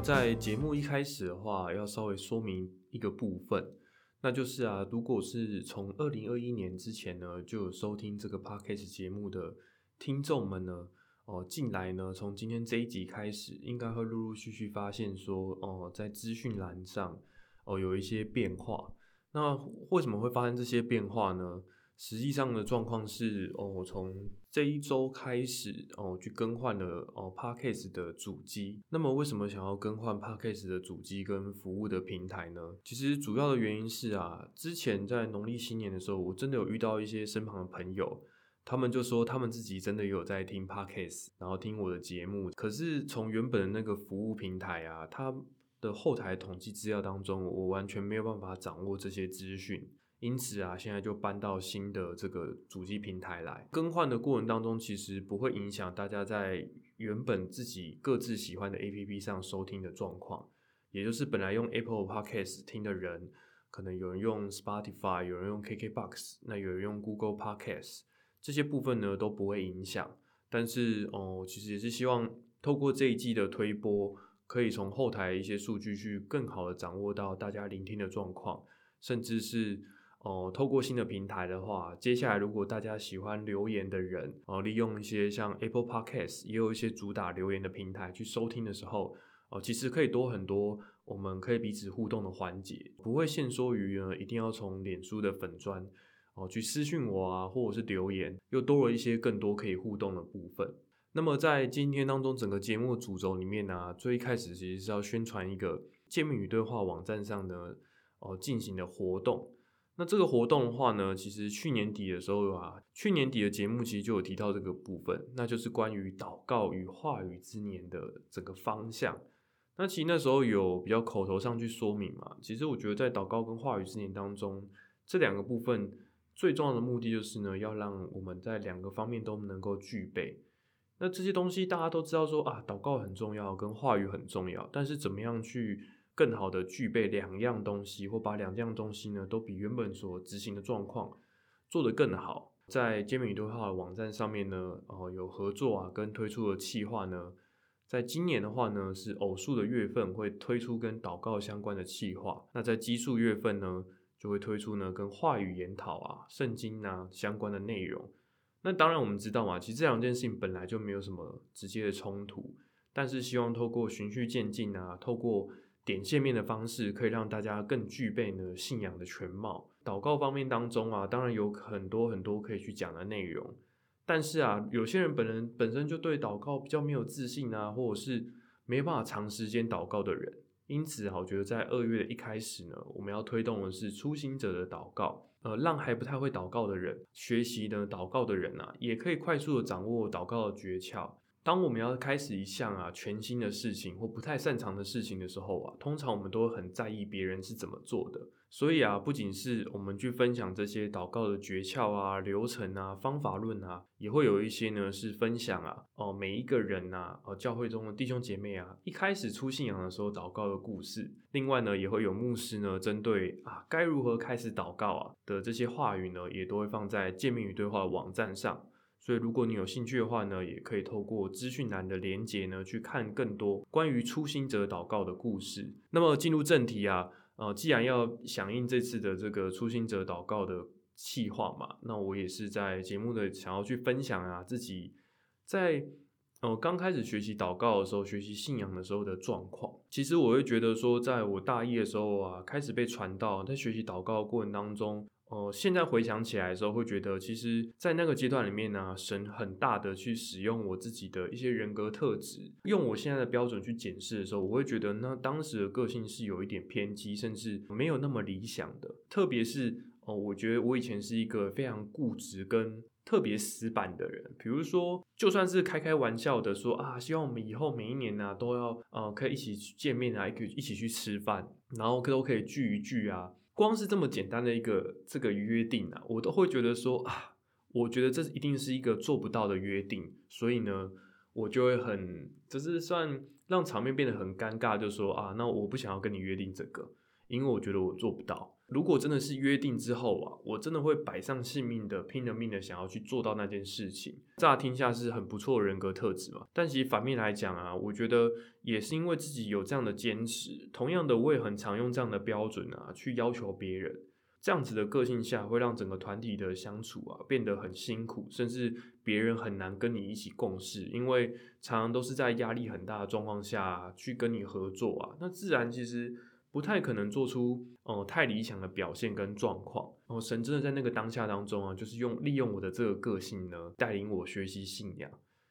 在节目一开始的话，要稍微说明一个部分，那就是啊，如果是从二零二一年之前呢，就有收听这个 podcast 节目的听众们呢，哦，进来呢，从今天这一集开始，应该会陆陆续续发现说，哦，在资讯栏上，哦，有一些变化。那为什么会发生这些变化呢？实际上的状况是，哦，我从这一周开始，哦，去更换了哦 Parkcase 的主机。那么，为什么想要更换 Parkcase 的主机跟服务的平台呢？其实主要的原因是啊，之前在农历新年的时候，我真的有遇到一些身旁的朋友，他们就说他们自己真的有在听 Parkcase，然后听我的节目。可是从原本的那个服务平台啊，它的后台统计资料当中，我完全没有办法掌握这些资讯。因此啊，现在就搬到新的这个主机平台来更换的过程当中，其实不会影响大家在原本自己各自喜欢的 A P P 上收听的状况。也就是本来用 Apple Podcast 听的人，可能有人用 Spotify，有人用 K K Box，那有人用 Google Podcast，这些部分呢都不会影响。但是哦，其实也是希望透过这一季的推播，可以从后台一些数据去更好的掌握到大家聆听的状况，甚至是。哦，透过新的平台的话，接下来如果大家喜欢留言的人，哦，利用一些像 Apple Podcast，也有一些主打留言的平台去收听的时候，哦，其实可以多很多，我们可以彼此互动的环节，不会限缩于呢，一定要从脸书的粉砖哦去私讯我啊，或者是留言，又多了一些更多可以互动的部分。那么在今天当中，整个节目的主轴里面呢，最一开始其实是要宣传一个见面与对话网站上呢，哦进行的活动。那这个活动的话呢，其实去年底的时候啊，去年底的节目其实就有提到这个部分，那就是关于祷告与话语之年的整个方向。那其实那时候有比较口头上去说明嘛，其实我觉得在祷告跟话语之年当中，这两个部分最重要的目的就是呢，要让我们在两个方面都能够具备。那这些东西大家都知道说啊，祷告很重要，跟话语很重要，但是怎么样去？更好的具备两样东西，或把两样东西呢，都比原本所执行的状况做得更好。在坚美对话的网站上面呢，哦，有合作啊，跟推出的企划呢，在今年的话呢，是偶数的月份会推出跟祷告相关的企划。那在奇数月份呢，就会推出呢跟话语研讨啊、圣经啊相关的内容。那当然我们知道嘛，其实这两件事情本来就没有什么直接的冲突，但是希望透过循序渐进啊，透过点线面的方式可以让大家更具备呢信仰的全貌。祷告方面当中啊，当然有很多很多可以去讲的内容，但是啊，有些人本人本身就对祷告比较没有自信啊，或者是没办法长时间祷告的人，因此啊，我觉得在二月的一开始呢，我们要推动的是初心者的祷告，呃，让还不太会祷告的人学习呢祷告的人啊，也可以快速的掌握祷告的诀窍。当我们要开始一项啊全新的事情或不太擅长的事情的时候啊，通常我们都很在意别人是怎么做的。所以啊，不仅是我们去分享这些祷告的诀窍啊、流程啊、方法论啊，也会有一些呢是分享啊哦每一个人呐哦教会中的弟兄姐妹啊一开始出信仰的时候祷告的故事。另外呢，也会有牧师呢针对啊该如何开始祷告啊的这些话语呢，也都会放在见面与对话网站上。所以，如果你有兴趣的话呢，也可以透过资讯栏的连接呢，去看更多关于初心者祷告的故事。那么，进入正题啊，呃，既然要响应这次的这个初心者祷告的计划嘛，那我也是在节目的想要去分享啊，自己在呃刚开始学习祷告的时候，学习信仰的时候的状况。其实我会觉得说，在我大一的时候啊，开始被传道，在学习祷告的过程当中。哦，现在回想起来的时候，会觉得其实，在那个阶段里面呢，神很大的去使用我自己的一些人格特质，用我现在的标准去检视的时候，我会觉得那当时的个性是有一点偏激，甚至没有那么理想的。特别是哦，我觉得我以前是一个非常固执跟特别死板的人。比如说，就算是开开玩笑的说啊，希望我们以后每一年呢都要呃可以一起去见面啊，可以一起去吃饭，然后都可以聚一聚啊。光是这么简单的一个这个约定啊，我都会觉得说啊，我觉得这一定是一个做不到的约定，所以呢，我就会很，就是算让场面变得很尴尬，就说啊，那我不想要跟你约定这个，因为我觉得我做不到。如果真的是约定之后啊，我真的会摆上性命的，拼了命的想要去做到那件事情。乍听下是很不错的人格特质嘛，但其实反面来讲啊，我觉得也是因为自己有这样的坚持。同样的，我也很常用这样的标准啊去要求别人。这样子的个性下，会让整个团体的相处啊变得很辛苦，甚至别人很难跟你一起共事，因为常常都是在压力很大的状况下去跟你合作啊，那自然其实不太可能做出哦太理想的表现跟状况。哦，神真的在那个当下当中啊，就是用利用我的这个个性呢，带领我学习信仰。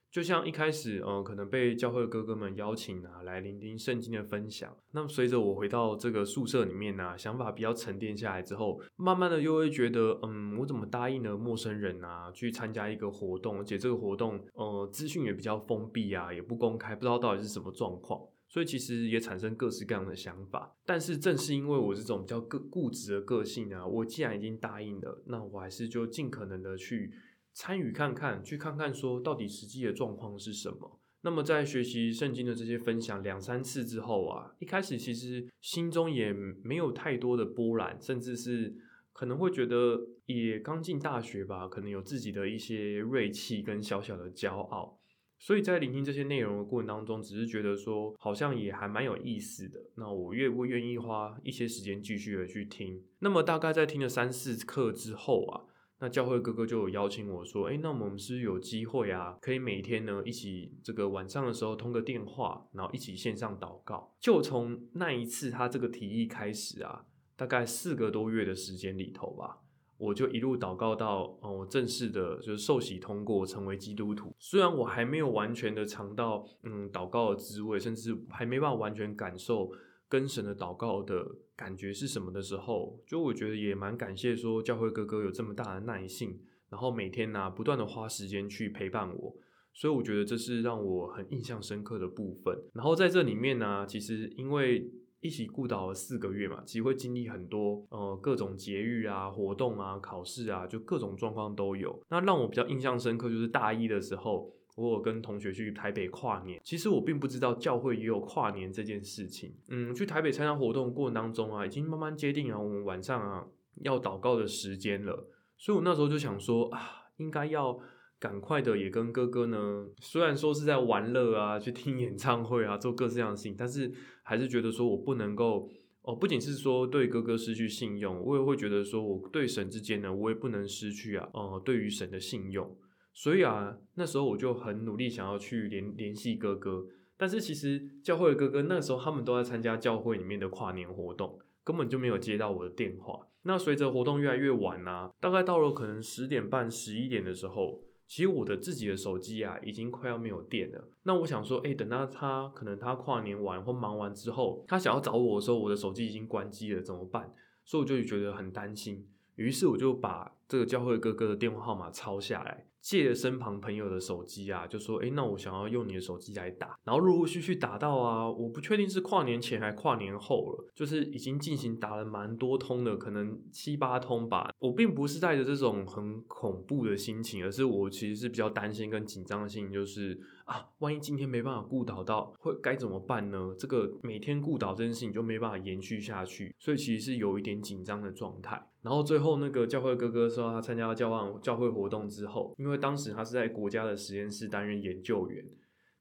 就像一开始，嗯，可能被教会哥哥们邀请啊，来聆听圣经的分享。那么随着我回到这个宿舍里面呢，想法比较沉淀下来之后，慢慢的又会觉得，嗯，我怎么答应了陌生人啊，去参加一个活动，而且这个活动，呃，资讯也比较封闭啊，也不公开，不知道到底是什么状况。所以其实也产生各式各样的想法。但是正是因为我这种比较个固执的个性啊，我既然已经答应了，那我还是就尽可能的去。参与看看，去看看，说到底实际的状况是什么。那么在学习圣经的这些分享两三次之后啊，一开始其实心中也没有太多的波澜，甚至是可能会觉得也刚进大学吧，可能有自己的一些锐气跟小小的骄傲。所以在聆听这些内容的过程当中，只是觉得说好像也还蛮有意思的。那我愿不愿意花一些时间继续的去听？那么大概在听了三四课之后啊。那教会哥哥就有邀请我说：“哎，那我们是有机会啊，可以每天呢一起这个晚上的时候通个电话，然后一起线上祷告。”就从那一次他这个提议开始啊，大概四个多月的时间里头吧，我就一路祷告到哦，我正式的就是受洗通过成为基督徒。虽然我还没有完全的尝到嗯祷告的滋味，甚至还没办法完全感受。跟神的祷告的感觉是什么的时候，就我觉得也蛮感谢，说教会哥哥有这么大的耐性，然后每天呢不断的花时间去陪伴我，所以我觉得这是让我很印象深刻的部分。然后在这里面呢，其实因为一起顾导了四个月嘛，其实会经历很多呃各种节日啊、活动啊、考试啊，就各种状况都有。那让我比较印象深刻就是大一的时候。我有跟同学去台北跨年，其实我并不知道教会也有跨年这件事情。嗯，去台北参加活动过程当中啊，已经慢慢接定了我们晚上啊要祷告的时间了，所以我那时候就想说啊，应该要赶快的也跟哥哥呢，虽然说是在玩乐啊，去听演唱会啊，做各式各样的事情，但是还是觉得说我不能够哦，不仅是说对哥哥失去信用，我也会觉得说我对神之间呢，我也不能失去啊，哦，对于神的信用。所以啊，那时候我就很努力想要去联联系哥哥，但是其实教会的哥哥那时候他们都在参加教会里面的跨年活动，根本就没有接到我的电话。那随着活动越来越晚啊，大概到了可能十点半、十一点的时候，其实我的自己的手机啊已经快要没有电了。那我想说，哎，等到他可能他跨年完或忙完之后，他想要找我的时候，我的手机已经关机了，怎么办？所以我就觉得很担心。于是我就把这个教会哥哥的电话号码抄下来。借身旁朋友的手机啊，就说：“哎，那我想要用你的手机来打。”然后陆陆续续打到啊，我不确定是跨年前还跨年后了，就是已经进行打了蛮多通的，可能七八通吧。我并不是带着这种很恐怖的心情，而是我其实是比较担心跟紧张的心情，就是啊，万一今天没办法顾导到，会该怎么办呢？这个每天顾导这件事情就没办法延续下去，所以其实是有一点紧张的状态。然后最后那个教会哥哥说，他参加教会教会活动之后，因为当时他是在国家的实验室担任研究员，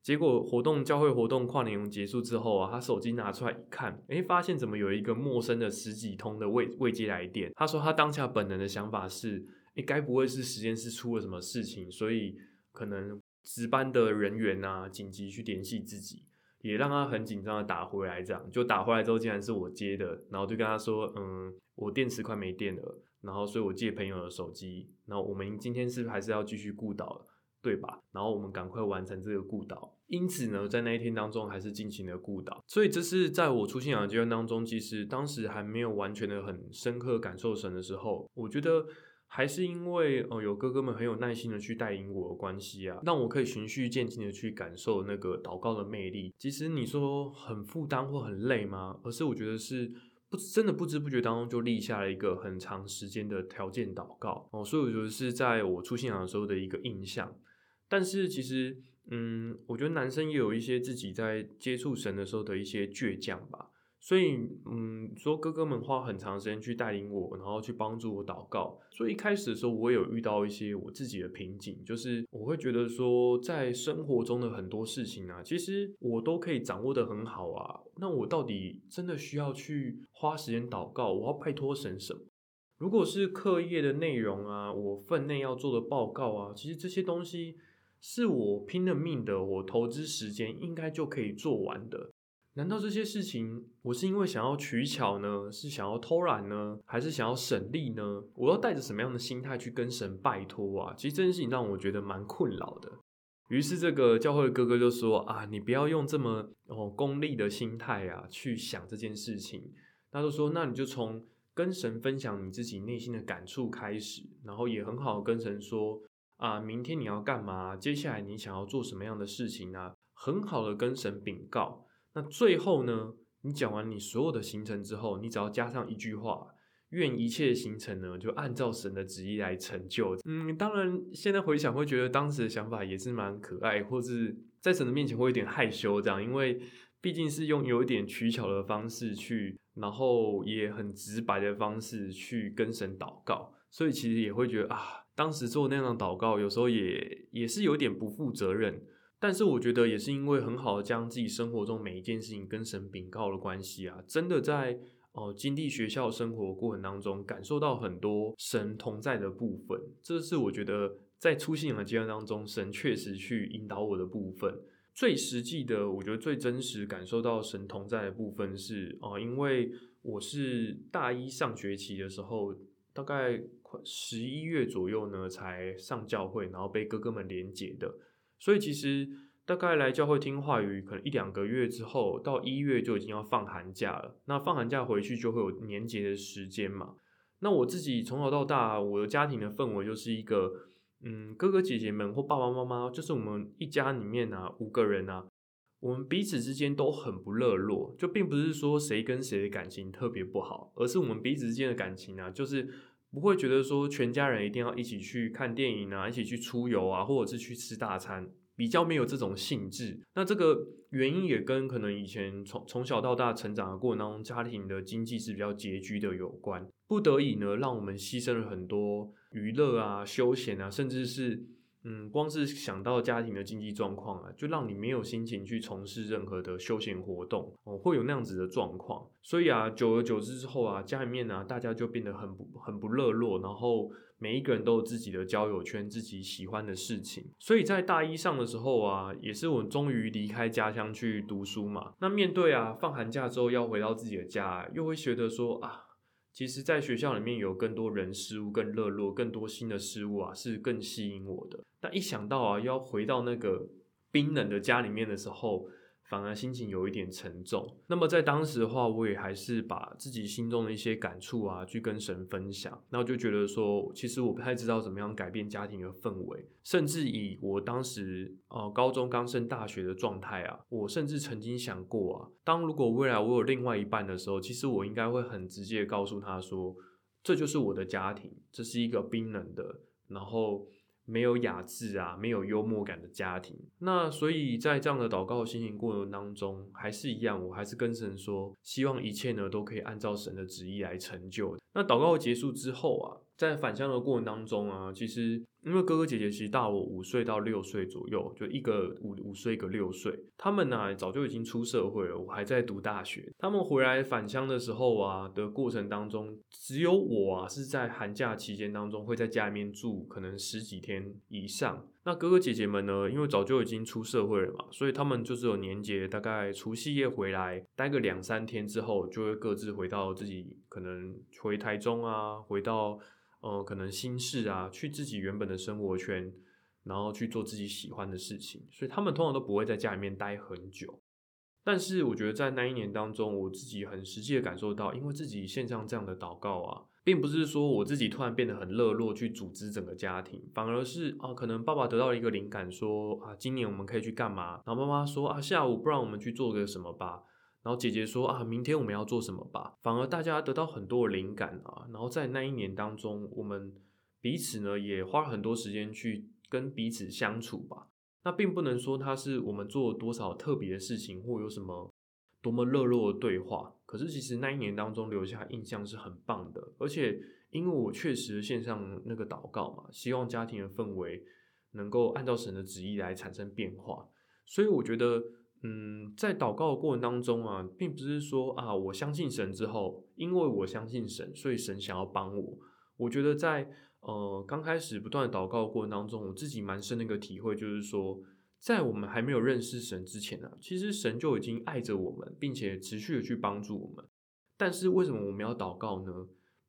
结果活动教会活动跨年结束之后啊，他手机拿出来一看，诶，发现怎么有一个陌生的十几通的未未接来电。他说他当下本能的想法是，诶，该不会是实验室出了什么事情，所以可能值班的人员啊紧急去联系自己。也让他很紧张的打回来，这样就打回来之后，竟然是我接的，然后就跟他说，嗯，我电池快没电了，然后所以我借朋友的手机，然后我们今天是不是还是要继续顾岛，对吧？然后我们赶快完成这个顾岛，因此呢，在那一天当中还是进行了顾岛，所以这是在我出信仰阶段当中，其实当时还没有完全的很深刻感受神的时候，我觉得。还是因为哦，有哥哥们很有耐心的去带领我的关系啊，让我可以循序渐进的去感受那个祷告的魅力。其实你说很负担或很累吗？而是我觉得是不真的不知不觉当中就立下了一个很长时间的条件祷告哦，所以我觉得是在我出信仰的时候的一个印象。但是其实，嗯，我觉得男生也有一些自己在接触神的时候的一些倔强吧。所以，嗯，说哥哥们花很长时间去带领我，然后去帮助我祷告。所以一开始的时候，我有遇到一些我自己的瓶颈，就是我会觉得说，在生活中的很多事情啊，其实我都可以掌握的很好啊。那我到底真的需要去花时间祷告？我要拜托神什么？如果是课业的内容啊，我分内要做的报告啊，其实这些东西是我拼了命的，我投资时间应该就可以做完的。难道这些事情我是因为想要取巧呢？是想要偷懒呢？还是想要省力呢？我要带着什么样的心态去跟神拜托啊？其实这件事情让我觉得蛮困扰的。于是这个教会的哥哥就说：“啊，你不要用这么哦功利的心态啊去想这件事情。”他就说：“那你就从跟神分享你自己内心的感触开始，然后也很好跟神说啊，明天你要干嘛？接下来你想要做什么样的事情呢？很好的跟神禀告。”那最后呢？你讲完你所有的行程之后，你只要加上一句话：“愿一切行程呢，就按照神的旨意来成就。”嗯，当然，现在回想会觉得当时的想法也是蛮可爱，或是在神的面前会有点害羞这样，因为毕竟是用有一点取巧的方式去，然后也很直白的方式去跟神祷告，所以其实也会觉得啊，当时做那样的祷告，有时候也也是有点不负责任。但是我觉得也是因为很好的将自己生活中每一件事情跟神禀告的关系啊，真的在哦经历学校生活过程当中，感受到很多神同在的部分。这是我觉得在出信仰的阶段当中，神确实去引导我的部分。最实际的，我觉得最真实感受到神同在的部分是哦，因为我是大一上学期的时候，大概快十一月左右呢，才上教会，然后被哥哥们连结的。所以其实大概来教会听话语，可能一两个月之后，到一月就已经要放寒假了。那放寒假回去就会有年节的时间嘛。那我自己从小到大，我的家庭的氛围就是一个，嗯，哥哥姐姐们或爸爸妈妈，就是我们一家里面啊，五个人啊，我们彼此之间都很不热络，就并不是说谁跟谁的感情特别不好，而是我们彼此之间的感情啊，就是。不会觉得说全家人一定要一起去看电影啊，一起去出游啊，或者是去吃大餐，比较没有这种性质。那这个原因也跟可能以前从从小到大成长的过程当中，家庭的经济是比较拮据的有关，不得已呢，让我们牺牲了很多娱乐啊、休闲啊，甚至是。嗯，光是想到家庭的经济状况啊，就让你没有心情去从事任何的休闲活动哦，会有那样子的状况。所以啊，久而久之之后啊，家里面呢，大家就变得很不很不热络，然后每一个人都有自己的交友圈，自己喜欢的事情。所以在大一上的时候啊，也是我终于离开家乡去读书嘛。那面对啊，放寒假之后要回到自己的家，又会觉得说啊。其实，在学校里面有更多人事物更热络，更多新的事物啊，是更吸引我的。但一想到啊，要回到那个冰冷的家里面的时候，反而心情有一点沉重。那么在当时的话，我也还是把自己心中的一些感触啊，去跟神分享。然后就觉得说，其实我不太知道怎么样改变家庭的氛围，甚至以我当时呃高中刚升大学的状态啊，我甚至曾经想过啊，当如果未来我有另外一半的时候，其实我应该会很直接告诉他说，这就是我的家庭，这是一个冰冷的，然后。没有雅致啊，没有幽默感的家庭。那所以在这样的祷告心情过程当中，还是一样，我还是跟神说，希望一切呢都可以按照神的旨意来成就。那祷告结束之后啊，在返乡的过程当中啊，其实。因为哥哥姐姐其实大我五岁到六岁左右，就一个五五岁一个六岁。他们呢早就已经出社会了，我还在读大学。他们回来返乡的时候啊的过程当中，只有我啊是在寒假期间当中会在家里面住，可能十几天以上。那哥哥姐姐们呢，因为早就已经出社会了嘛，所以他们就是有年节，大概除夕夜回来待个两三天之后，就会各自回到自己可能回台中啊，回到。呃，可能心事啊，去自己原本的生活圈，然后去做自己喜欢的事情，所以他们通常都不会在家里面待很久。但是我觉得在那一年当中，我自己很实际的感受到，因为自己线上这样的祷告啊，并不是说我自己突然变得很热络去组织整个家庭，反而是啊，可能爸爸得到了一个灵感，说啊，今年我们可以去干嘛？然后妈妈说啊，下午不然我们去做个什么吧。然后姐姐说啊，明天我们要做什么吧？反而大家得到很多的灵感啊。然后在那一年当中，我们彼此呢也花了很多时间去跟彼此相处吧。那并不能说它是我们做了多少特别的事情，或有什么多么热络的对话。可是其实那一年当中留下印象是很棒的，而且因为我确实线上那个祷告嘛，希望家庭的氛围能够按照神的旨意来产生变化，所以我觉得。嗯，在祷告的过程当中啊，并不是说啊，我相信神之后，因为我相信神，所以神想要帮我。我觉得在呃刚开始不断的祷告的过程当中，我自己蛮深的一个体会，就是说，在我们还没有认识神之前呢，其实神就已经爱着我们，并且持续的去帮助我们。但是为什么我们要祷告呢？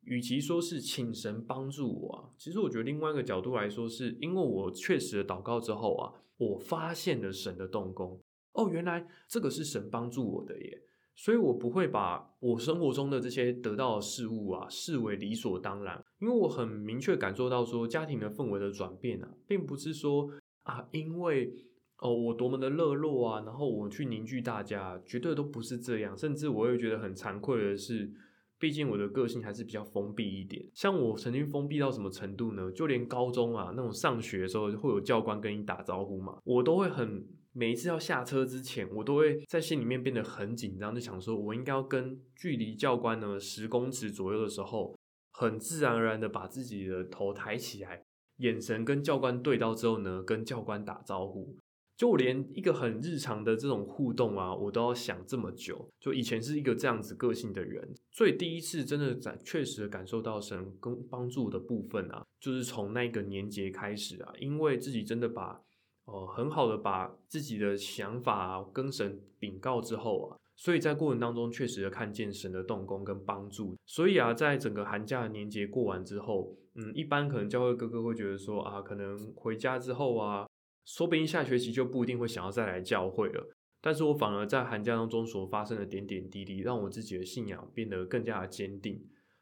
与其说是请神帮助我啊，其实我觉得另外一个角度来说，是因为我确实祷告之后啊，我发现了神的动工。哦，原来这个是神帮助我的耶，所以我不会把我生活中的这些得到的事物啊视为理所当然，因为我很明确感受到说家庭的氛围的转变啊，并不是说啊，因为哦我多么的热络啊，然后我去凝聚大家，绝对都不是这样，甚至我也觉得很惭愧的是，毕竟我的个性还是比较封闭一点，像我曾经封闭到什么程度呢？就连高中啊那种上学的时候会有教官跟你打招呼嘛，我都会很。每一次要下车之前，我都会在心里面变得很紧张，就想说，我应该要跟距离教官呢十公尺左右的时候，很自然而然的把自己的头抬起来，眼神跟教官对到之后呢，跟教官打招呼。就连一个很日常的这种互动啊，我都要想这么久。就以前是一个这样子个性的人，所以第一次真的在确实感受到神跟帮助的部分啊，就是从那个年节开始啊，因为自己真的把。哦，很好的把自己的想法跟神禀告之后啊，所以在过程当中确实的看见神的动工跟帮助。所以啊，在整个寒假年节过完之后，嗯，一般可能教会哥哥会觉得说啊，可能回家之后啊，说不定下学期就不一定会想要再来教会了。但是我反而在寒假当中所发生的点点滴滴，让我自己的信仰变得更加的坚定。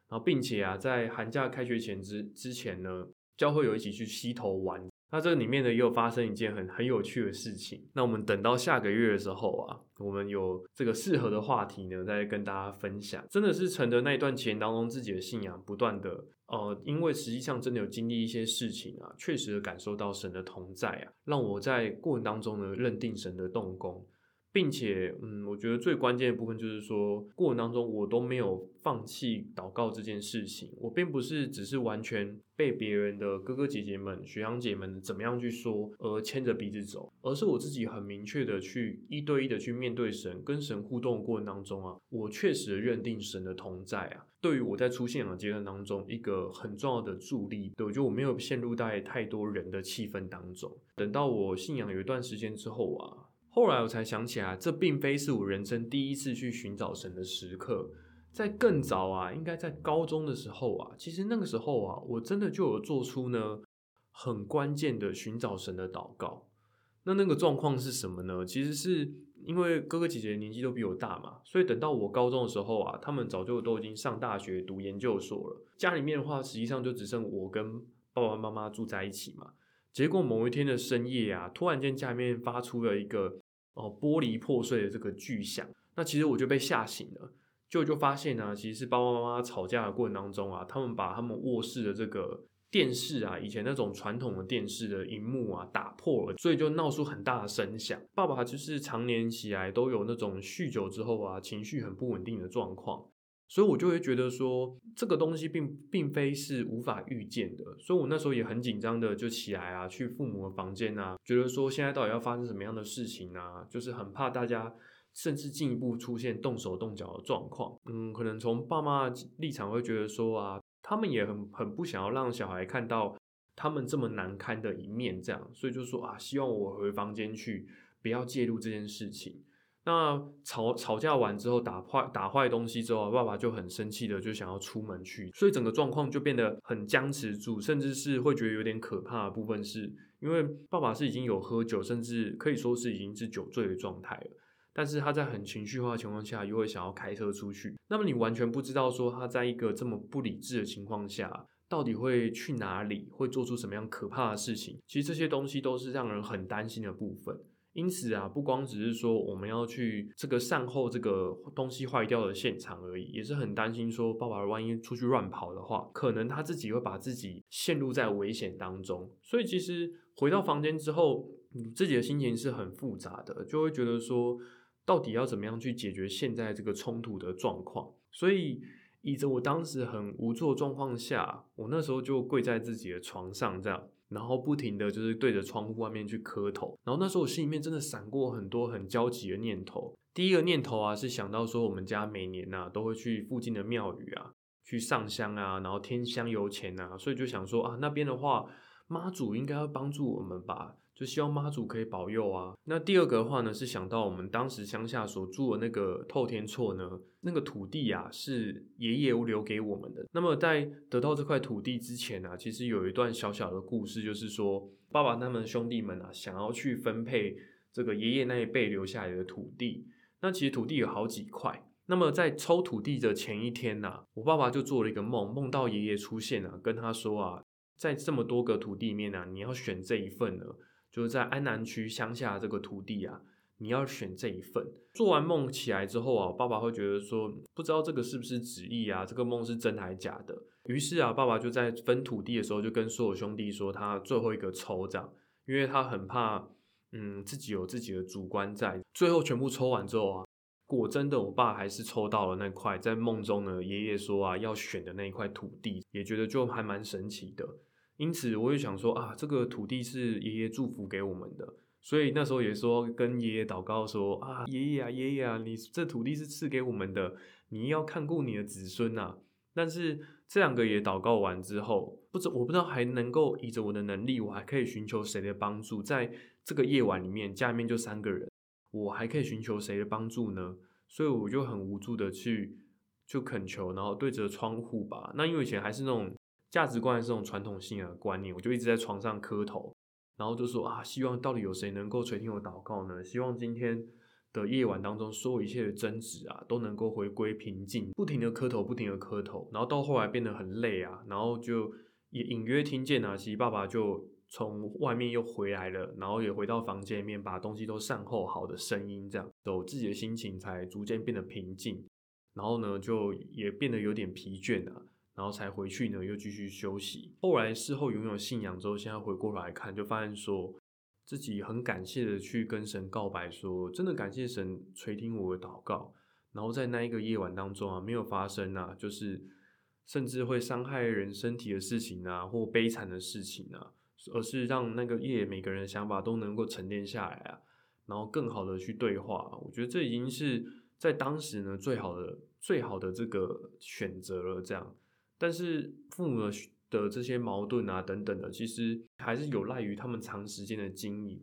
然后，并且啊，在寒假开学前之之前呢，教会有一起去溪头玩。那这里面呢，又发生一件很很有趣的事情。那我们等到下个月的时候啊，我们有这个适合的话题呢，再跟大家分享。真的是乘着那一段前当中自己的信仰，不断的呃，因为实际上真的有经历一些事情啊，确实感受到神的同在啊，让我在过程当中呢，认定神的动工。并且，嗯，我觉得最关键的部分就是说，过程当中我都没有放弃祷告这件事情。我并不是只是完全被别人的哥哥姐姐们、学长姐们怎么样去说而牵着鼻子走，而是我自己很明确的去一对一的去面对神，跟神互动的过程当中啊，我确实认定神的同在啊，对于我在出现的阶段当中一个很重要的助力。对，我觉得我没有陷入在太多人的气氛当中。等到我信仰有一段时间之后啊。后来我才想起来，这并非是我人生第一次去寻找神的时刻。在更早啊，应该在高中的时候啊，其实那个时候啊，我真的就有做出呢很关键的寻找神的祷告。那那个状况是什么呢？其实是因为哥哥姐姐年纪都比我大嘛，所以等到我高中的时候啊，他们早就都已经上大学读研究所了。家里面的话，实际上就只剩我跟爸爸妈妈住在一起嘛。结果某一天的深夜啊，突然间家里面发出了一个。哦，玻璃破碎的这个巨响，那其实我就被吓醒了，就就发现呢，其实是爸爸妈妈吵架的过程当中啊，他们把他们卧室的这个电视啊，以前那种传统的电视的荧幕啊打破了，所以就闹出很大的声响。爸爸就是常年起来都有那种酗酒之后啊，情绪很不稳定的状况。所以我就会觉得说，这个东西并并非是无法预见的，所以我那时候也很紧张的就起来啊，去父母的房间啊，觉得说现在到底要发生什么样的事情啊，就是很怕大家甚至进一步出现动手动脚的状况。嗯，可能从爸妈立场会觉得说啊，他们也很很不想要让小孩看到他们这么难堪的一面，这样，所以就说啊，希望我回房间去，不要介入这件事情。那吵吵架完之后，打坏打坏东西之后，爸爸就很生气的就想要出门去，所以整个状况就变得很僵持住，甚至是会觉得有点可怕的部分，是因为爸爸是已经有喝酒，甚至可以说是已经是酒醉的状态了，但是他在很情绪化的情况下，又会想要开车出去，那么你完全不知道说他在一个这么不理智的情况下，到底会去哪里，会做出什么样可怕的事情，其实这些东西都是让人很担心的部分。因此啊，不光只是说我们要去这个善后这个东西坏掉的现场而已，也是很担心说爸爸万一出去乱跑的话，可能他自己会把自己陷入在危险当中。所以其实回到房间之后，自己的心情是很复杂的，就会觉得说，到底要怎么样去解决现在这个冲突的状况。所以，以着我当时很无助状况下，我那时候就跪在自己的床上，这样，然后不停的就是对着窗户外面去磕头。然后那时候我心里面真的闪过很多很焦急的念头。第一个念头啊，是想到说我们家每年呐都会去附近的庙宇啊去上香啊，然后添香油钱啊，所以就想说啊那边的话。妈祖应该要帮助我们吧，就希望妈祖可以保佑啊。那第二个的话呢，是想到我们当时乡下所住的那个透天厝呢，那个土地啊是爷爷留给我们的。那么在得到这块土地之前呢，其实有一段小小的故事，就是说爸爸他们兄弟们啊，想要去分配这个爷爷那一辈留下来的土地。那其实土地有好几块。那么在抽土地的前一天呐，我爸爸就做了一个梦，梦到爷爷出现啊，跟他说啊。在这么多个土地里面呢，你要选这一份呢，就是在安南区乡下这个土地啊，你要选这一份。做完梦起来之后啊，爸爸会觉得说，不知道这个是不是旨意啊，这个梦是真还是假的。于是啊，爸爸就在分土地的时候，就跟所有兄弟说，他最后一个抽这样，因为他很怕，嗯，自己有自己的主观在。最后全部抽完之后啊。果真的，我爸还是抽到了那块在梦中呢。爷爷说啊，要选的那一块土地，也觉得就还蛮神奇的。因此，我也想说啊，这个土地是爷爷祝福给我们的，所以那时候也说跟爷爷祷告说啊，爷爷啊，爷爷啊，你这土地是赐给我们的，你要看顾你的子孙呐。但是这两个也祷告完之后，不知我不知道还能够依着我的能力，我还可以寻求谁的帮助？在这个夜晚里面，家里面就三个人。我还可以寻求谁的帮助呢？所以我就很无助的去就恳求，然后对着窗户吧。那因为以前还是那种价值观是这种传统性的观念，我就一直在床上磕头，然后就说啊，希望到底有谁能够垂听我祷告呢？希望今天的夜晚当中，所有一切的争执啊，都能够回归平静。不停的磕头，不停的磕头，然后到后来变得很累啊，然后就也隐约听见啊，其实爸爸就。从外面又回来了，然后也回到房间里面，把东西都善后好的声音，这样，我自己的心情才逐渐变得平静，然后呢，就也变得有点疲倦了，然后才回去呢，又继续休息。后来事后拥有信仰之后，现在回过来看，就发现说自己很感谢的去跟神告白，说真的感谢神垂听我的祷告，然后在那一个夜晚当中啊，没有发生啊，就是甚至会伤害人身体的事情啊，或悲惨的事情啊。而是让那个夜每个人的想法都能够沉淀下来啊，然后更好的去对话。我觉得这已经是在当时呢最好的、最好的这个选择了。这样，但是父母的的这些矛盾啊等等的，其实还是有赖于他们长时间的经营。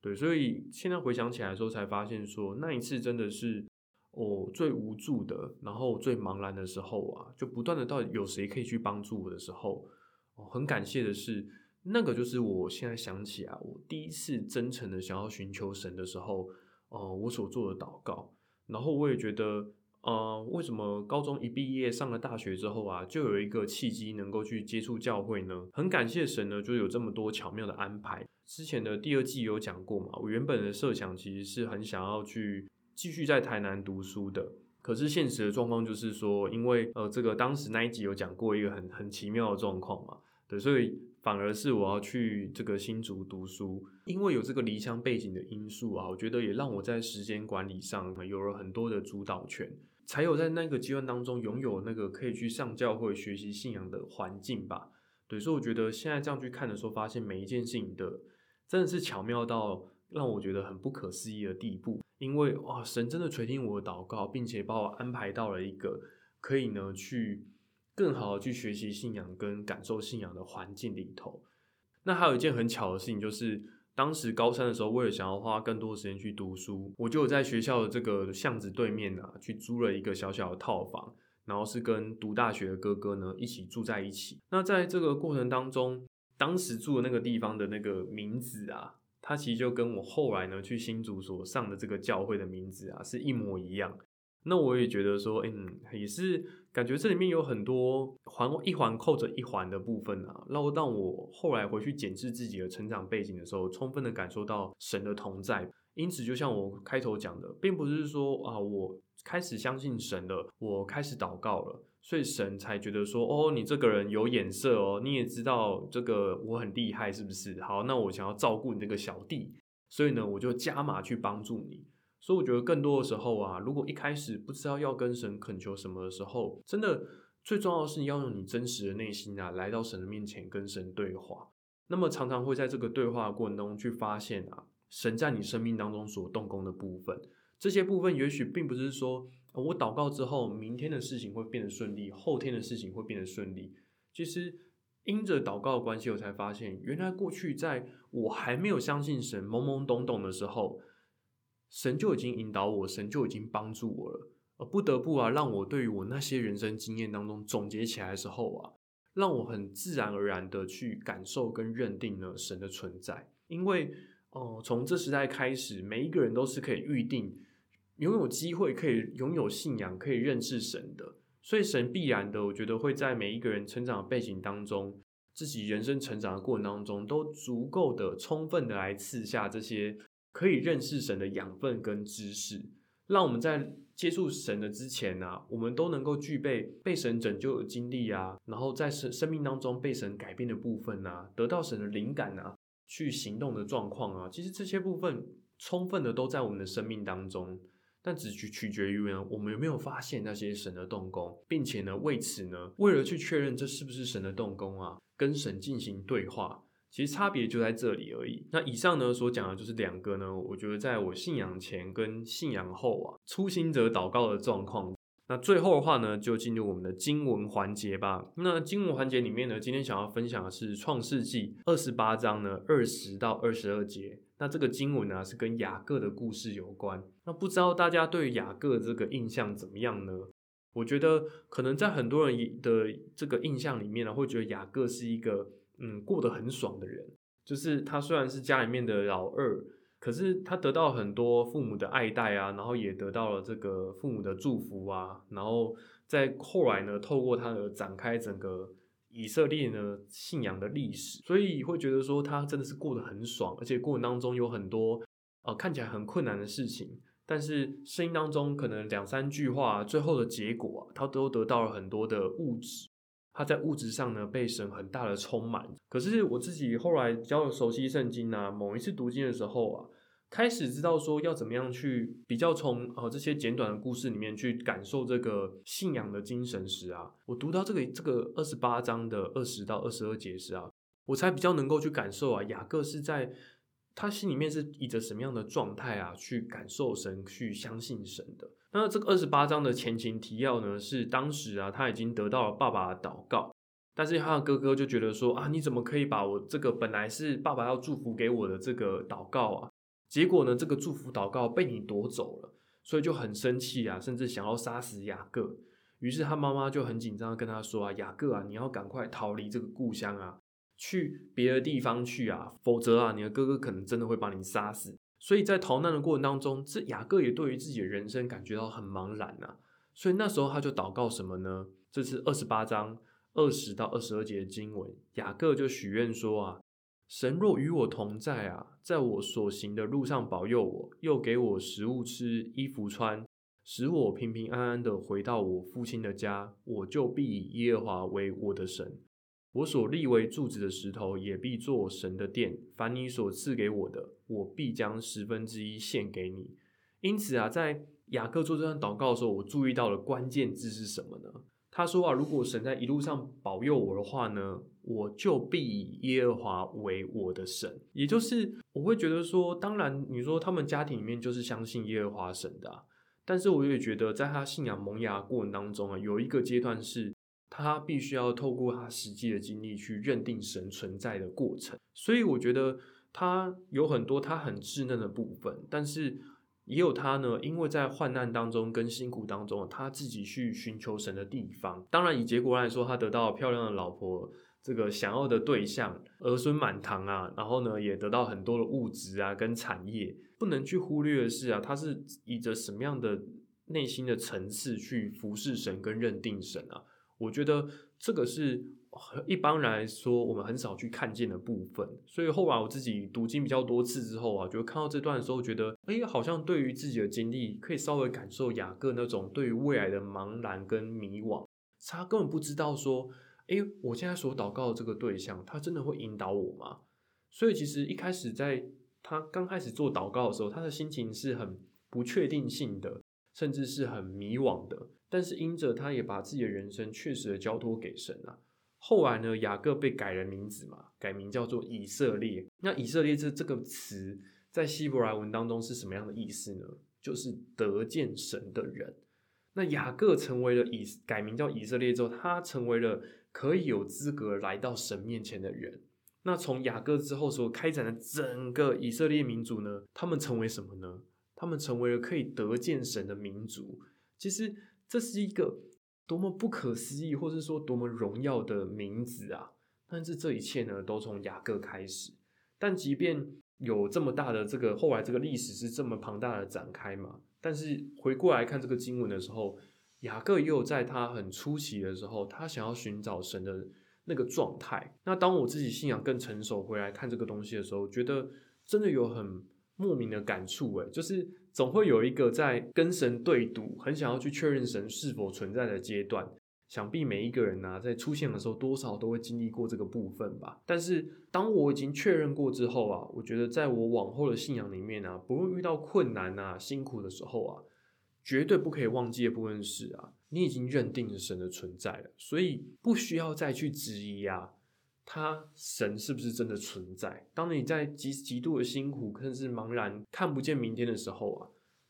对，所以现在回想起来的时候，才发现说那一次真的是我最无助的，然后最茫然的时候啊，就不断的到底有谁可以去帮助我的时候，哦，很感谢的是。那个就是我现在想起啊，我第一次真诚的想要寻求神的时候，呃，我所做的祷告。然后我也觉得，呃，为什么高中一毕业上了大学之后啊，就有一个契机能够去接触教会呢？很感谢神呢，就有这么多巧妙的安排。之前的第二季有讲过嘛，我原本的设想其实是很想要去继续在台南读书的，可是现实的状况就是说，因为呃，这个当时那一集有讲过一个很很奇妙的状况嘛，对，所以。反而是我要去这个新竹读书，因为有这个离乡背景的因素啊，我觉得也让我在时间管理上有了很多的主导权，才有在那个阶段当中拥有那个可以去上教会学习信仰的环境吧。对，所以我觉得现在这样去看的时候，发现每一件事情的真的是巧妙到让我觉得很不可思议的地步。因为哇，神真的垂听我的祷告，并且把我安排到了一个可以呢去。更好的去学习信仰跟感受信仰的环境里头。那还有一件很巧的事情，就是当时高三的时候，为了想要花更多的时间去读书，我就在学校的这个巷子对面啊，去租了一个小小的套房，然后是跟读大学的哥哥呢一起住在一起。那在这个过程当中，当时住的那个地方的那个名字啊，它其实就跟我后来呢去新竹所上的这个教会的名字啊是一模一样。那我也觉得说，嗯，也是感觉这里面有很多环一环扣着一环的部分啊。然后当我后来回去检视自己的成长背景的时候，充分的感受到神的同在。因此，就像我开头讲的，并不是说啊，我开始相信神了，我开始祷告了，所以神才觉得说，哦，你这个人有眼色哦，你也知道这个我很厉害，是不是？好，那我想要照顾你这个小弟，所以呢，我就加码去帮助你。所以我觉得更多的时候啊，如果一开始不知道要跟神恳求什么的时候，真的最重要的是你要用你真实的内心啊，来到神的面前跟神对话。那么常常会在这个对话过程中去发现啊，神在你生命当中所动工的部分。这些部分也许并不是说我祷告之后，明天的事情会变得顺利，后天的事情会变得顺利。其实因着祷告的关系，我才发现，原来过去在我还没有相信神、懵懵懂懂的时候。神就已经引导我，神就已经帮助我了，而不得不啊，让我对于我那些人生经验当中总结起来的时候啊，让我很自然而然的去感受跟认定了神的存在。因为哦，从这时代开始，每一个人都是可以预定拥有机会，可以拥有信仰，可以认识神的。所以神必然的，我觉得会在每一个人成长的背景当中，自己人生成长的过程当中，都足够的充分的来赐下这些。可以认识神的养分跟知识，让我们在接触神的之前呢，我们都能够具备被神拯救的经历啊，然后在生生命当中被神改变的部分啊，得到神的灵感啊，去行动的状况啊，其实这些部分充分的都在我们的生命当中，但只取取决于呢，我们有没有发现那些神的动工，并且呢，为此呢，为了去确认这是不是神的动工啊，跟神进行对话。其实差别就在这里而已。那以上呢所讲的就是两个呢，我觉得在我信仰前跟信仰后啊，初心者祷告的状况。那最后的话呢，就进入我们的经文环节吧。那经文环节里面呢，今天想要分享的是创世纪二十八章呢二十到二十二节。那这个经文呢是跟雅各的故事有关。那不知道大家对雅各这个印象怎么样呢？我觉得可能在很多人的这个印象里面呢，会觉得雅各是一个。嗯，过得很爽的人，就是他虽然是家里面的老二，可是他得到很多父母的爱戴啊，然后也得到了这个父母的祝福啊，然后在后来呢，透过他的展开整个以色列呢信仰的历史，所以会觉得说他真的是过得很爽，而且过程当中有很多呃看起来很困难的事情，但是声音当中可能两三句话，最后的结果啊，他都得到了很多的物质。他在物质上呢被神很大的充满，可是我自己后来比较熟悉圣经啊，某一次读经的时候啊，开始知道说要怎么样去比较从呃这些简短的故事里面去感受这个信仰的精神时啊，我读到这个这个二十八章的二十到二十二节时啊，我才比较能够去感受啊，雅各是在他心里面是以着什么样的状态啊去感受神，去相信神的。那这个二十八章的前情提要呢，是当时啊，他已经得到了爸爸的祷告，但是他的哥哥就觉得说啊，你怎么可以把我这个本来是爸爸要祝福给我的这个祷告啊，结果呢，这个祝福祷告被你夺走了，所以就很生气啊，甚至想要杀死雅各。于是他妈妈就很紧张跟他说啊，雅各啊，你要赶快逃离这个故乡啊，去别的地方去啊，否则啊，你的哥哥可能真的会把你杀死。所以在逃难的过程当中，这雅各也对于自己的人生感觉到很茫然啊。所以那时候他就祷告什么呢？这是二十八章二十到二十二节的经文。雅各就许愿说啊：“神若与我同在啊，在我所行的路上保佑我，又给我食物吃、衣服穿，使我平平安安的回到我父亲的家，我就必以耶和华为我的神。”我所立为柱子的石头，也必做神的殿。凡你所赐给我的，我必将十分之一献给你。因此啊，在雅各做这段祷告的时候，我注意到了关键字是什么呢？他说啊，如果神在一路上保佑我的话呢，我就必以耶和华为我的神。也就是我会觉得说，当然你说他们家庭里面就是相信耶和华神的，但是我也觉得在他信仰萌芽过程当中啊，有一个阶段是。他必须要透过他实际的经历去认定神存在的过程，所以我觉得他有很多他很稚嫩的部分，但是也有他呢，因为在患难当中跟辛苦当中，他自己去寻求神的地方。当然以结果来说，他得到漂亮的老婆，这个想要的对象，儿孙满堂啊，然后呢也得到很多的物质啊跟产业。不能去忽略的是啊，他是以着什么样的内心的层次去服侍神跟认定神啊？我觉得这个是一般来说我们很少去看见的部分，所以后来我自己读经比较多次之后啊，就看到这段的时候，觉得哎，好像对于自己的经历，可以稍微感受雅各那种对于未来的茫然跟迷惘。他根本不知道说，哎，我现在所祷告的这个对象，他真的会引导我吗？所以其实一开始在他刚开始做祷告的时候，他的心情是很不确定性的，甚至是很迷惘的。但是因着他也把自己的人生确实的交托给神啊。后来呢，雅各被改了名字嘛，改名叫做以色列。那以色列这这个词在希伯来文当中是什么样的意思呢？就是得见神的人。那雅各成为了以改名叫以色列之后，他成为了可以有资格来到神面前的人。那从雅各之后所开展的整个以色列民族呢，他们成为什么呢？他们成为了可以得见神的民族。其实这是一个多么不可思议，或者说多么荣耀的名字啊！但是这一切呢，都从雅各开始。但即便有这么大的这个后来这个历史是这么庞大的展开嘛，但是回过来看这个经文的时候，雅各也有在他很初期的时候，他想要寻找神的。那个状态。那当我自己信仰更成熟回来看这个东西的时候，觉得真的有很莫名的感触。诶，就是总会有一个在跟神对赌，很想要去确认神是否存在的阶段。想必每一个人呢，在出现的时候，多少都会经历过这个部分吧。但是当我已经确认过之后啊，我觉得在我往后的信仰里面啊，不论遇到困难啊、辛苦的时候啊。绝对不可以忘记的部分是啊，你已经认定神的存在了，所以不需要再去质疑啊，他神是不是真的存在？当你在极极度的辛苦，甚至茫然看不见明天的时候啊，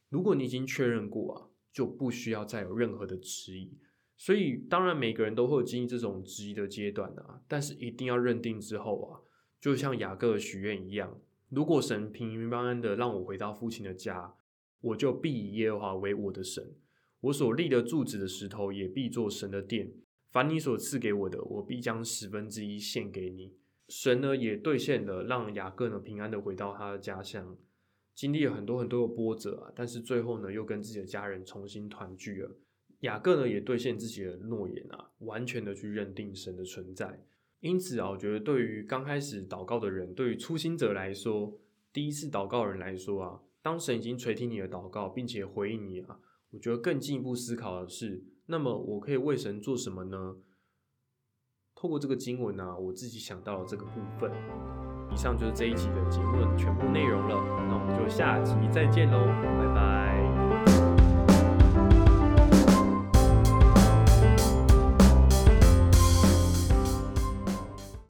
如果你已经确认过啊，就不需要再有任何的迟疑。所以当然每个人都会经历这种质疑的阶段啊，但是一定要认定之后啊，就像雅各许愿一样，如果神平平安安的让我回到父亲的家。我就必以耶和华为我的神，我所立的柱子的石头也必做神的殿。凡你所赐给我的，我必将十分之一献给你。神呢也兑现了，让雅各呢平安的回到他的家乡，经历了很多很多的波折啊，但是最后呢又跟自己的家人重新团聚了。雅各呢也兑现自己的诺言啊，完全的去认定神的存在。因此啊，我觉得对于刚开始祷告的人，对于初心者来说，第一次祷告人来说啊。当神已经垂听你的祷告，并且回应你啊，我觉得更进一步思考的是，那么我可以为神做什么呢？透过这个经文呢，我自己想到了这个部分。以上就是这一集的节目的全部内容了，那我们就下集再见喽。拜拜